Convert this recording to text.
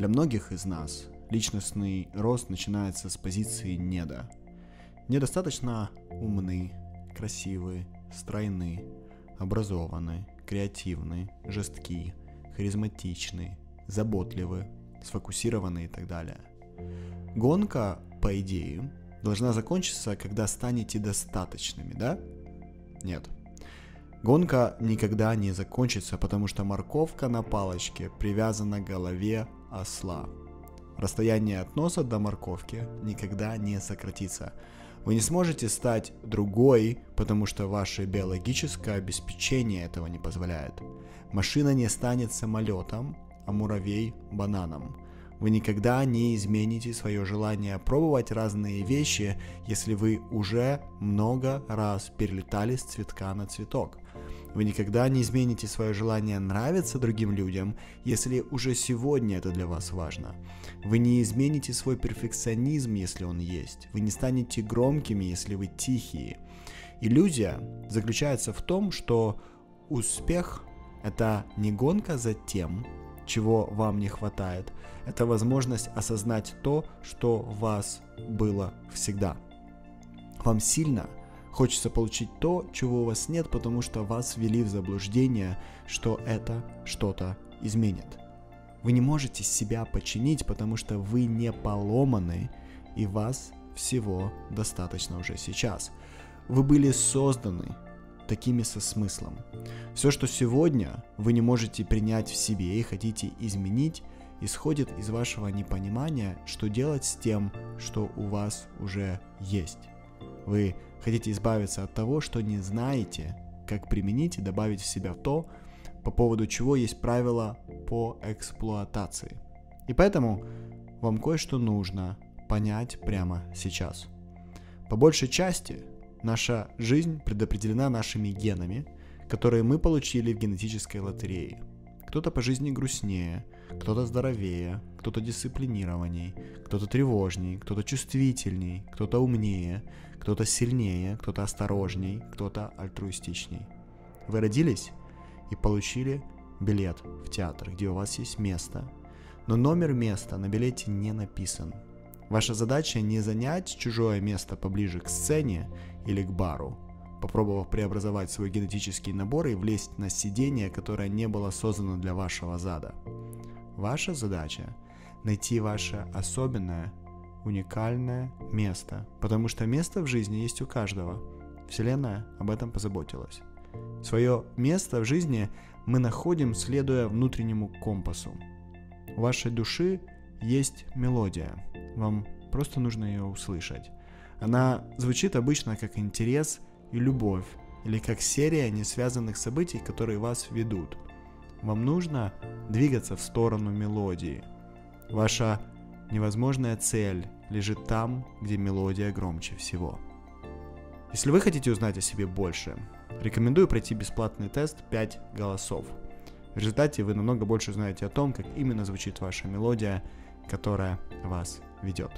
Для многих из нас личностный рост начинается с позиции «неда». Недостаточно умны, красивы, стройны, образованы, креативны, жестки, харизматичны, заботливы, сфокусированы и так далее. Гонка, по идее, должна закончиться, когда станете достаточными, да? Нет. Гонка никогда не закончится, потому что морковка на палочке привязана к голове осла. Расстояние от носа до морковки никогда не сократится. Вы не сможете стать другой, потому что ваше биологическое обеспечение этого не позволяет. Машина не станет самолетом, а муравей – бананом. Вы никогда не измените свое желание пробовать разные вещи, если вы уже много раз перелетали с цветка на цветок. Вы никогда не измените свое желание нравиться другим людям, если уже сегодня это для вас важно. Вы не измените свой перфекционизм, если он есть. Вы не станете громкими, если вы тихие. Иллюзия заключается в том, что успех – это не гонка за тем, чего вам не хватает. Это возможность осознать то, что у вас было всегда. Вам сильно хочется получить то, чего у вас нет, потому что вас ввели в заблуждение, что это что-то изменит. Вы не можете себя починить, потому что вы не поломаны, и вас всего достаточно уже сейчас. Вы были созданы такими со смыслом. Все, что сегодня вы не можете принять в себе и хотите изменить, исходит из вашего непонимания, что делать с тем, что у вас уже есть. Вы хотите избавиться от того, что не знаете, как применить и добавить в себя то, по поводу чего есть правила по эксплуатации. И поэтому вам кое-что нужно понять прямо сейчас. По большей части Наша жизнь предопределена нашими генами, которые мы получили в генетической лотерее. Кто-то по жизни грустнее, кто-то здоровее, кто-то дисциплинированней, кто-то тревожней, кто-то чувствительней, кто-то умнее, кто-то сильнее, кто-то осторожней, кто-то альтруистичней. Вы родились и получили билет в театр, где у вас есть место, но номер места на билете не написан – Ваша задача не занять чужое место поближе к сцене или к бару, попробовав преобразовать свой генетический набор и влезть на сиденье, которое не было создано для вашего зада. Ваша задача – найти ваше особенное, уникальное место, потому что место в жизни есть у каждого. Вселенная об этом позаботилась. Свое место в жизни мы находим, следуя внутреннему компасу. У вашей души есть мелодия – вам просто нужно ее услышать. Она звучит обычно как интерес и любовь, или как серия несвязанных событий, которые вас ведут. Вам нужно двигаться в сторону мелодии. Ваша невозможная цель лежит там, где мелодия громче всего. Если вы хотите узнать о себе больше, рекомендую пройти бесплатный тест 5 голосов. В результате вы намного больше узнаете о том, как именно звучит ваша мелодия, которая вас ведет.